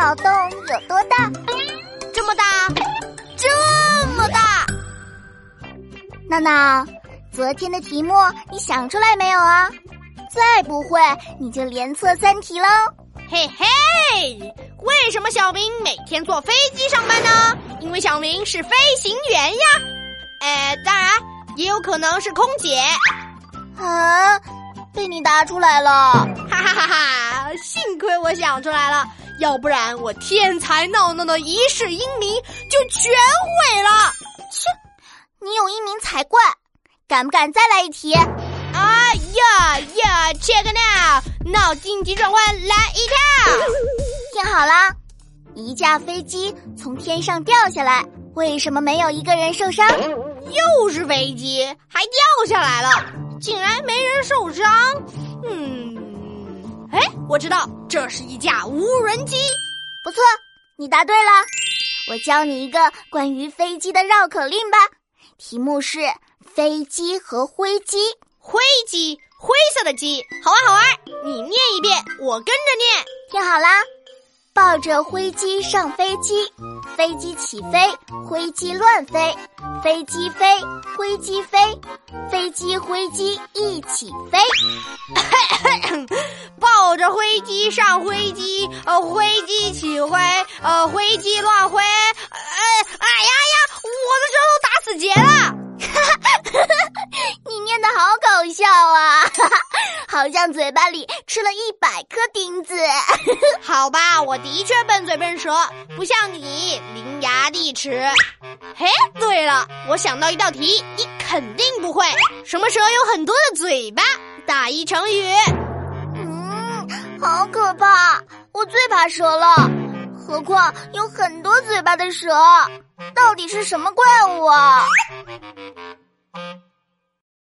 脑洞有多大？这么大，这么大。闹闹，昨天的题目你想出来没有啊？再不会你就连错三题喽。嘿嘿，为什么小明每天坐飞机上班呢？因为小明是飞行员呀。哎，当然也有可能是空姐。啊，被你答出来了！哈哈哈哈！幸亏我想出来了，要不然我天才闹闹的一世英名就全毁了。切，你有英名才怪！敢不敢再来一题？啊呀呀！Check now，脑筋急转弯来一套。听好了，一架飞机从天上掉下来，为什么没有一个人受伤？又是飞机，还掉下来了，竟然没人受伤。嗯，哎，我知道，这是一架无人机。不错，你答对了。我教你一个关于飞机的绕口令吧，题目是飞机和灰机。灰机，灰色的机，好玩好玩。你念一遍，我跟着念。听好啦，抱着灰机上飞机，飞机起飞，灰机乱飞，飞机飞，灰机飞，飞机灰机一起飞。抱着灰机上灰机，呃，灰机起飞，呃，灰机乱飞。哎，哎呀呀，我的舌头打死结了。好像嘴巴里吃了一百颗钉子。好吧，我的确笨嘴笨舌，不像你伶牙俐齿。嘿，对了，我想到一道题，你肯定不会。什么蛇有很多的嘴巴？打一成语。嗯，好可怕！我最怕蛇了，何况有很多嘴巴的蛇。到底是什么怪物啊？